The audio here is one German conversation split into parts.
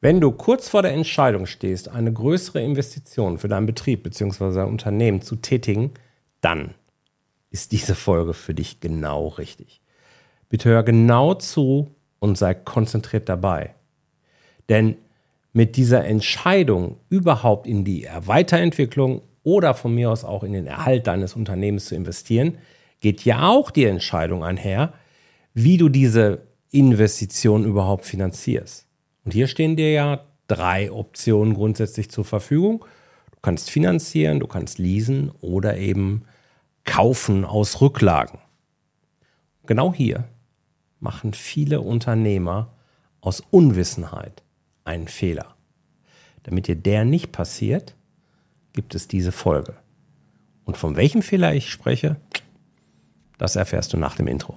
Wenn du kurz vor der Entscheidung stehst, eine größere Investition für deinen Betrieb bzw. dein Unternehmen zu tätigen, dann ist diese Folge für dich genau richtig. Bitte hör genau zu und sei konzentriert dabei. Denn mit dieser Entscheidung überhaupt in die Weiterentwicklung oder von mir aus auch in den Erhalt deines Unternehmens zu investieren, geht ja auch die Entscheidung einher, wie du diese Investition überhaupt finanzierst. Und hier stehen dir ja drei Optionen grundsätzlich zur Verfügung. Du kannst finanzieren, du kannst leasen oder eben kaufen aus Rücklagen. Genau hier machen viele Unternehmer aus Unwissenheit einen Fehler. Damit dir der nicht passiert, gibt es diese Folge. Und von welchem Fehler ich spreche, das erfährst du nach dem Intro.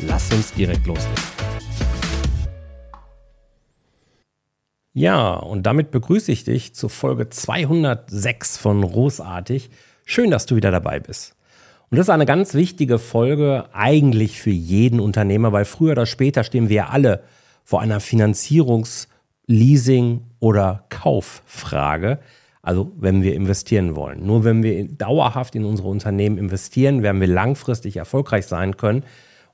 Lass uns direkt loslegen. Ja, und damit begrüße ich dich zu Folge 206 von Großartig. Schön, dass du wieder dabei bist. Und das ist eine ganz wichtige Folge eigentlich für jeden Unternehmer, weil früher oder später stehen wir alle vor einer Finanzierungs-, Leasing- oder Kauffrage. Also wenn wir investieren wollen. Nur wenn wir dauerhaft in unsere Unternehmen investieren, werden wir langfristig erfolgreich sein können.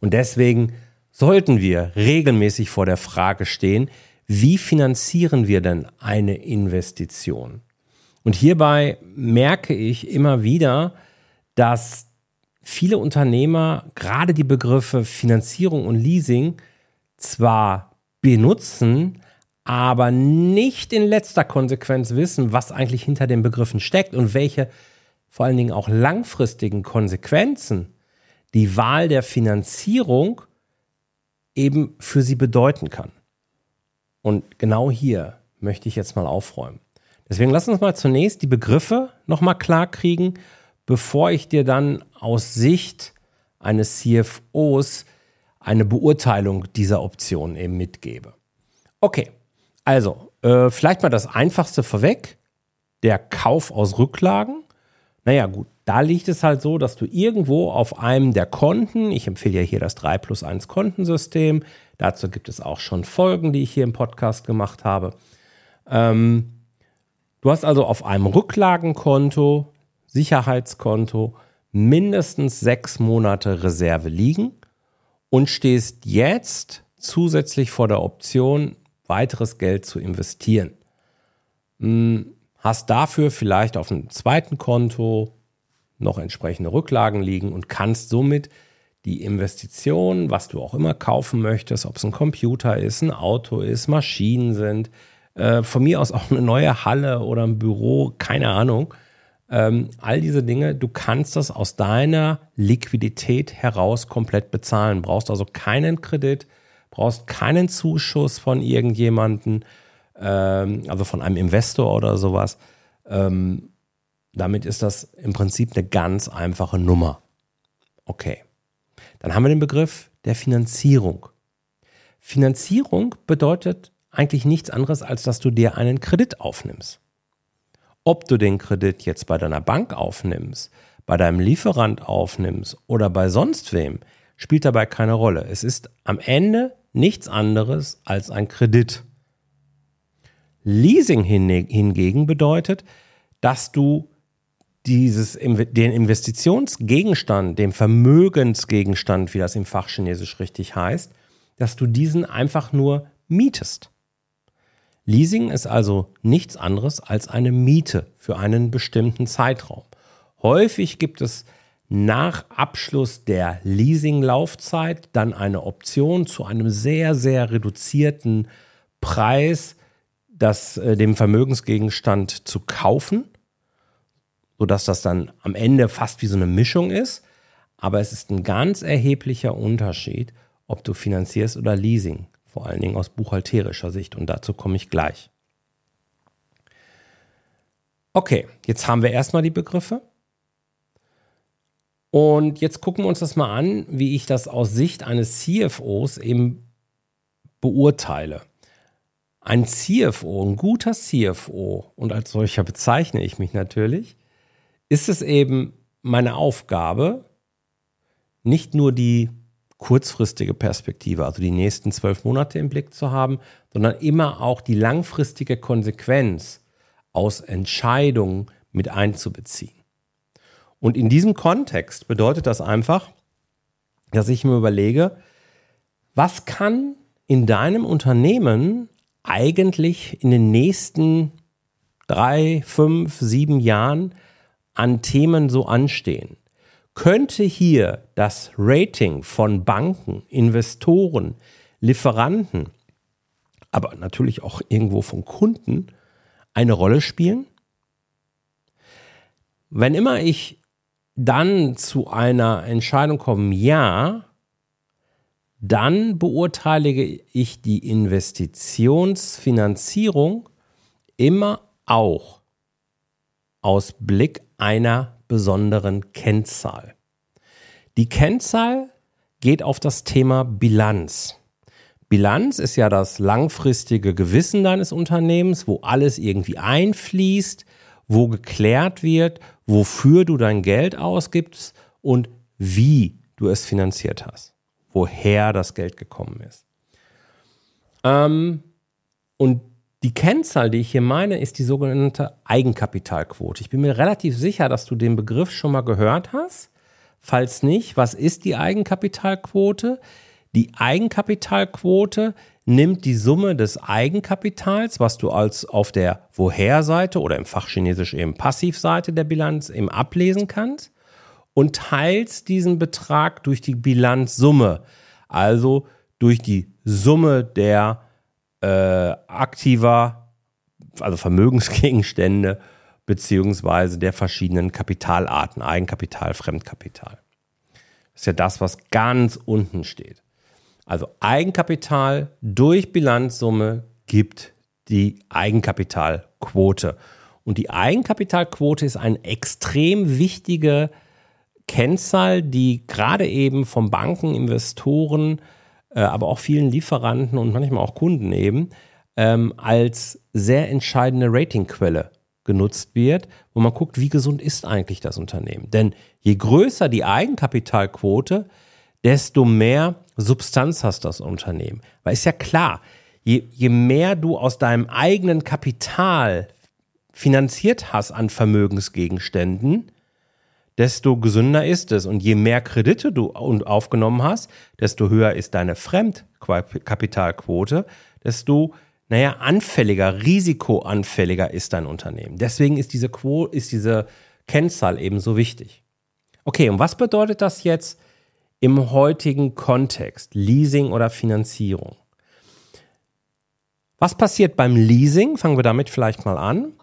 Und deswegen sollten wir regelmäßig vor der Frage stehen, wie finanzieren wir denn eine Investition? Und hierbei merke ich immer wieder, dass viele Unternehmer gerade die Begriffe Finanzierung und Leasing zwar benutzen, aber nicht in letzter Konsequenz wissen, was eigentlich hinter den Begriffen steckt und welche vor allen Dingen auch langfristigen Konsequenzen die Wahl der Finanzierung eben für sie bedeuten kann. Und genau hier möchte ich jetzt mal aufräumen. Deswegen lass uns mal zunächst die Begriffe nochmal klar kriegen, bevor ich dir dann aus Sicht eines CFOs eine Beurteilung dieser Option eben mitgebe. Okay, also äh, vielleicht mal das Einfachste vorweg, der Kauf aus Rücklagen. Naja gut, da liegt es halt so, dass du irgendwo auf einem der Konten, ich empfehle ja hier das 3 plus 1 Kontensystem, dazu gibt es auch schon Folgen, die ich hier im Podcast gemacht habe. Ähm, du hast also auf einem Rücklagenkonto, Sicherheitskonto, mindestens sechs Monate Reserve liegen und stehst jetzt zusätzlich vor der Option, weiteres Geld zu investieren. Hm, hast dafür vielleicht auf einem zweiten Konto noch entsprechende Rücklagen liegen und kannst somit die Investition, was du auch immer kaufen möchtest, ob es ein Computer ist, ein Auto ist, Maschinen sind, äh, von mir aus auch eine neue Halle oder ein Büro, keine Ahnung. Ähm, all diese Dinge, du kannst das aus deiner Liquidität heraus komplett bezahlen. Brauchst also keinen Kredit, brauchst keinen Zuschuss von irgendjemanden, ähm, also von einem Investor oder sowas. Ähm, damit ist das im Prinzip eine ganz einfache Nummer. Okay. Dann haben wir den Begriff der Finanzierung. Finanzierung bedeutet eigentlich nichts anderes, als dass du dir einen Kredit aufnimmst. Ob du den Kredit jetzt bei deiner Bank aufnimmst, bei deinem Lieferant aufnimmst oder bei sonst wem, spielt dabei keine Rolle. Es ist am Ende nichts anderes als ein Kredit. Leasing hingegen bedeutet, dass du dieses, den Investitionsgegenstand, dem Vermögensgegenstand, wie das im Fachchinesisch richtig heißt, dass du diesen einfach nur mietest. Leasing ist also nichts anderes als eine Miete für einen bestimmten Zeitraum. Häufig gibt es nach Abschluss der Leasinglaufzeit dann eine Option zu einem sehr, sehr reduzierten Preis, das, äh, dem Vermögensgegenstand zu kaufen sodass das dann am Ende fast wie so eine Mischung ist. Aber es ist ein ganz erheblicher Unterschied, ob du finanzierst oder Leasing, vor allen Dingen aus buchhalterischer Sicht und dazu komme ich gleich. Okay, jetzt haben wir erstmal die Begriffe. Und jetzt gucken wir uns das mal an, wie ich das aus Sicht eines CFOs eben beurteile. Ein CFO, ein guter CFO, und als solcher bezeichne ich mich natürlich, ist es eben meine Aufgabe, nicht nur die kurzfristige Perspektive, also die nächsten zwölf Monate im Blick zu haben, sondern immer auch die langfristige Konsequenz aus Entscheidungen mit einzubeziehen. Und in diesem Kontext bedeutet das einfach, dass ich mir überlege, was kann in deinem Unternehmen eigentlich in den nächsten drei, fünf, sieben Jahren an Themen so anstehen? Könnte hier das Rating von Banken, Investoren, Lieferanten, aber natürlich auch irgendwo von Kunden eine Rolle spielen? Wenn immer ich dann zu einer Entscheidung komme, ja, dann beurteile ich die Investitionsfinanzierung immer auch aus Blick einer besonderen Kennzahl. Die Kennzahl geht auf das Thema Bilanz. Bilanz ist ja das langfristige Gewissen deines Unternehmens, wo alles irgendwie einfließt, wo geklärt wird, wofür du dein Geld ausgibst und wie du es finanziert hast, woher das Geld gekommen ist. Ähm, und die Kennzahl, die ich hier meine, ist die sogenannte Eigenkapitalquote. Ich bin mir relativ sicher, dass du den Begriff schon mal gehört hast. Falls nicht, was ist die Eigenkapitalquote? Die Eigenkapitalquote nimmt die Summe des Eigenkapitals, was du als auf der Woher-Seite oder im Fachchinesisch eben Passivseite der Bilanz eben ablesen kannst und teilst diesen Betrag durch die Bilanzsumme, also durch die Summe der äh, aktiver, also Vermögensgegenstände beziehungsweise der verschiedenen Kapitalarten, Eigenkapital, Fremdkapital. Das ist ja das, was ganz unten steht. Also Eigenkapital durch Bilanzsumme gibt die Eigenkapitalquote. Und die Eigenkapitalquote ist eine extrem wichtige Kennzahl, die gerade eben von Banken, Investoren, aber auch vielen Lieferanten und manchmal auch Kunden eben ähm, als sehr entscheidende Ratingquelle genutzt wird, wo man guckt, wie gesund ist eigentlich das Unternehmen. Denn je größer die Eigenkapitalquote, desto mehr Substanz hast das Unternehmen. Weil ist ja klar, je, je mehr du aus deinem eigenen Kapital finanziert hast an Vermögensgegenständen, desto gesünder ist es. Und je mehr Kredite du aufgenommen hast, desto höher ist deine Fremdkapitalquote, desto naja, anfälliger, risikoanfälliger ist dein Unternehmen. Deswegen ist diese, Quo, ist diese Kennzahl eben so wichtig. Okay, und was bedeutet das jetzt im heutigen Kontext, Leasing oder Finanzierung. Was passiert beim Leasing? Fangen wir damit vielleicht mal an.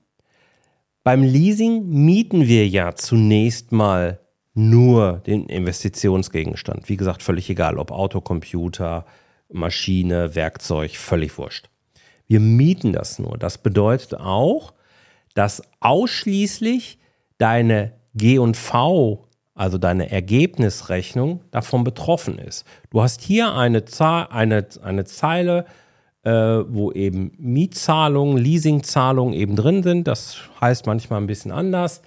Beim Leasing mieten wir ja zunächst mal nur den Investitionsgegenstand. Wie gesagt, völlig egal, ob Auto, Computer, Maschine, Werkzeug, völlig wurscht. Wir mieten das nur. Das bedeutet auch, dass ausschließlich deine G&V also deine Ergebnisrechnung, davon betroffen ist. Du hast hier eine, Zahl, eine, eine Zeile, äh, wo eben Mietzahlungen, Leasingzahlungen eben drin sind. Das heißt manchmal ein bisschen anders.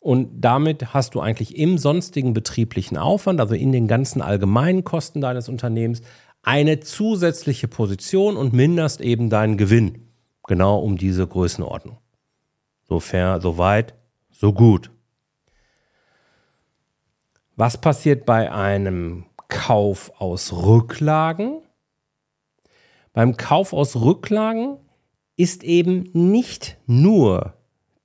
Und damit hast du eigentlich im sonstigen betrieblichen Aufwand, also in den ganzen allgemeinen Kosten deines Unternehmens, eine zusätzliche Position und minderst eben deinen Gewinn. Genau um diese Größenordnung. So fair, so weit, so gut. Was passiert bei einem Kauf aus Rücklagen? Beim Kauf aus Rücklagen ist eben nicht nur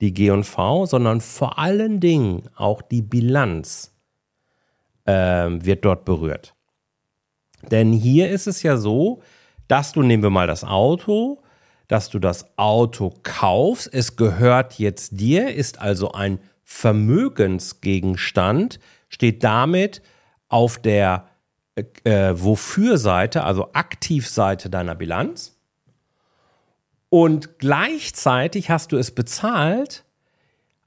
die G&V, sondern vor allen Dingen auch die Bilanz äh, wird dort berührt. Denn hier ist es ja so, dass du, nehmen wir mal das Auto, dass du das Auto kaufst, es gehört jetzt dir, ist also ein Vermögensgegenstand, steht damit auf der äh, Wofür-Seite, also Aktivseite deiner Bilanz. Und gleichzeitig hast du es bezahlt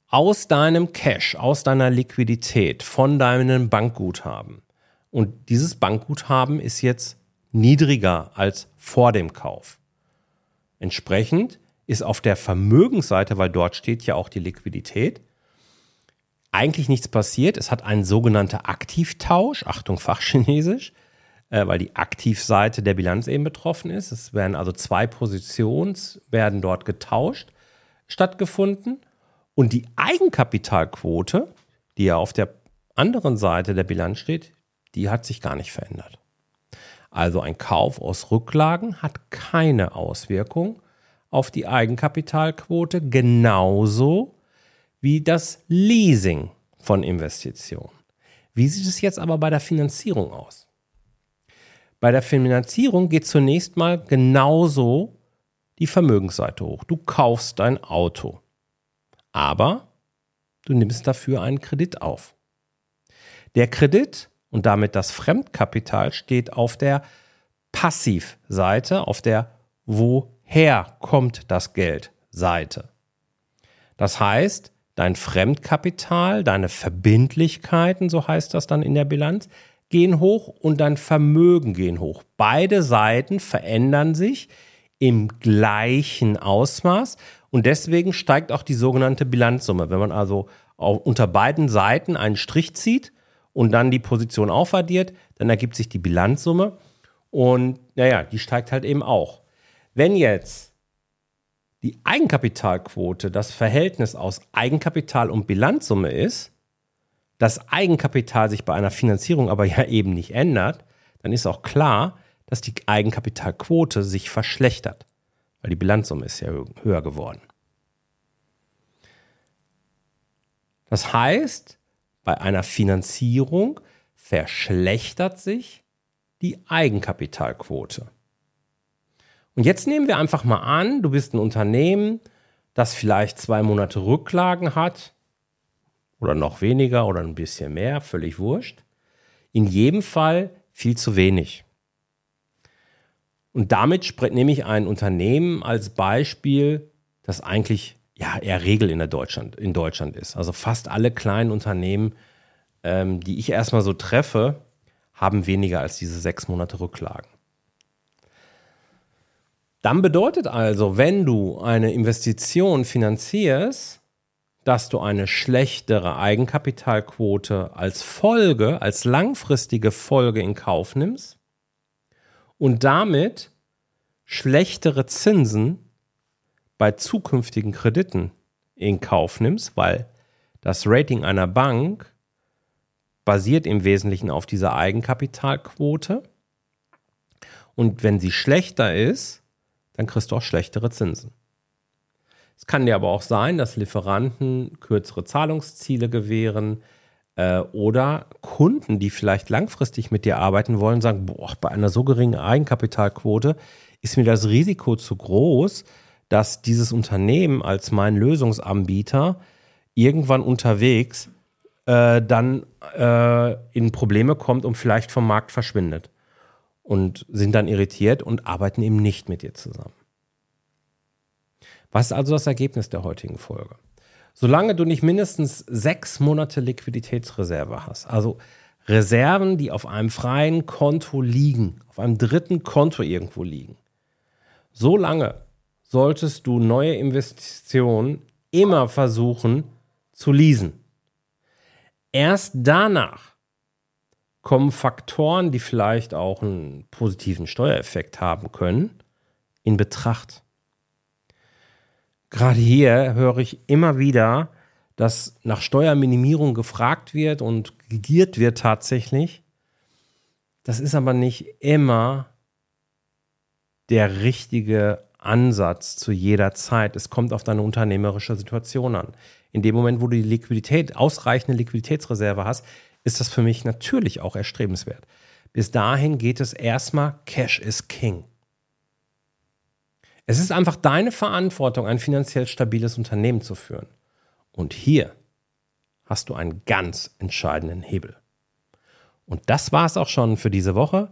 aus deinem Cash, aus deiner Liquidität, von deinem Bankguthaben. Und dieses Bankguthaben ist jetzt niedriger als vor dem Kauf. Entsprechend ist auf der Vermögensseite, weil dort steht ja auch die Liquidität, eigentlich nichts passiert. Es hat einen sogenannten Aktivtausch, Achtung Fachchinesisch, äh, weil die Aktivseite der Bilanz eben betroffen ist. Es werden also zwei Positionen werden dort getauscht, stattgefunden. Und die Eigenkapitalquote, die ja auf der anderen Seite der Bilanz steht, die hat sich gar nicht verändert. Also ein Kauf aus Rücklagen hat keine Auswirkung auf die Eigenkapitalquote, genauso wie das Leasing von Investitionen. Wie sieht es jetzt aber bei der Finanzierung aus? Bei der Finanzierung geht zunächst mal genauso die Vermögensseite hoch. Du kaufst dein Auto, aber du nimmst dafür einen Kredit auf. Der Kredit und damit das Fremdkapital steht auf der Passivseite, auf der Woher kommt das Geld Seite. Das heißt, dein Fremdkapital, deine Verbindlichkeiten, so heißt das dann in der Bilanz, gehen hoch und dein Vermögen gehen hoch. Beide Seiten verändern sich im gleichen Ausmaß und deswegen steigt auch die sogenannte Bilanzsumme. Wenn man also unter beiden Seiten einen Strich zieht und dann die Position aufaddiert, dann ergibt sich die Bilanzsumme und naja, die steigt halt eben auch. Wenn jetzt die Eigenkapitalquote das Verhältnis aus Eigenkapital und Bilanzsumme ist, das Eigenkapital sich bei einer Finanzierung aber ja eben nicht ändert, dann ist auch klar, dass die Eigenkapitalquote sich verschlechtert, weil die Bilanzsumme ist ja höher geworden. Das heißt, bei einer Finanzierung verschlechtert sich die Eigenkapitalquote. Und jetzt nehmen wir einfach mal an, du bist ein Unternehmen, das vielleicht zwei Monate Rücklagen hat oder noch weniger oder ein bisschen mehr, völlig wurscht. In jedem Fall viel zu wenig. Und damit nehme ich ein Unternehmen als Beispiel, das eigentlich ja eher Regel in, Deutschland, in Deutschland ist. Also fast alle kleinen Unternehmen, ähm, die ich erstmal so treffe, haben weniger als diese sechs Monate Rücklagen. Dann bedeutet also, wenn du eine Investition finanzierst, dass du eine schlechtere Eigenkapitalquote als Folge, als langfristige Folge in Kauf nimmst und damit schlechtere Zinsen bei zukünftigen Krediten in Kauf nimmst, weil das Rating einer Bank basiert im Wesentlichen auf dieser Eigenkapitalquote. Und wenn sie schlechter ist, dann kriegst du auch schlechtere Zinsen. Es kann dir aber auch sein, dass Lieferanten kürzere Zahlungsziele gewähren äh, oder Kunden, die vielleicht langfristig mit dir arbeiten wollen, sagen, boah, bei einer so geringen Eigenkapitalquote ist mir das Risiko zu groß, dass dieses Unternehmen als mein Lösungsanbieter irgendwann unterwegs äh, dann äh, in Probleme kommt und vielleicht vom Markt verschwindet und sind dann irritiert und arbeiten eben nicht mit dir zusammen. Was ist also das Ergebnis der heutigen Folge? Solange du nicht mindestens sechs Monate Liquiditätsreserve hast, also Reserven, die auf einem freien Konto liegen, auf einem dritten Konto irgendwo liegen, solange solltest du neue Investitionen immer versuchen zu leasen. Erst danach kommen Faktoren, die vielleicht auch einen positiven Steuereffekt haben können, in Betracht. Gerade hier höre ich immer wieder, dass nach Steuerminimierung gefragt wird und gegiert wird tatsächlich. Das ist aber nicht immer der richtige Ansatz zu jeder Zeit. Es kommt auf deine unternehmerische Situation an. In dem Moment, wo du die Liquidität, ausreichende Liquiditätsreserve hast, ist das für mich natürlich auch erstrebenswert. Bis dahin geht es erstmal, Cash is King. Es ist einfach deine Verantwortung, ein finanziell stabiles Unternehmen zu führen. Und hier hast du einen ganz entscheidenden Hebel. Und das war's auch schon für diese Woche.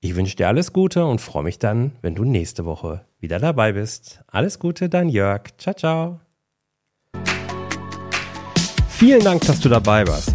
Ich wünsche dir alles Gute und freue mich dann, wenn du nächste Woche wieder dabei bist. Alles Gute, dein Jörg. Ciao, ciao. Vielen Dank, dass du dabei warst.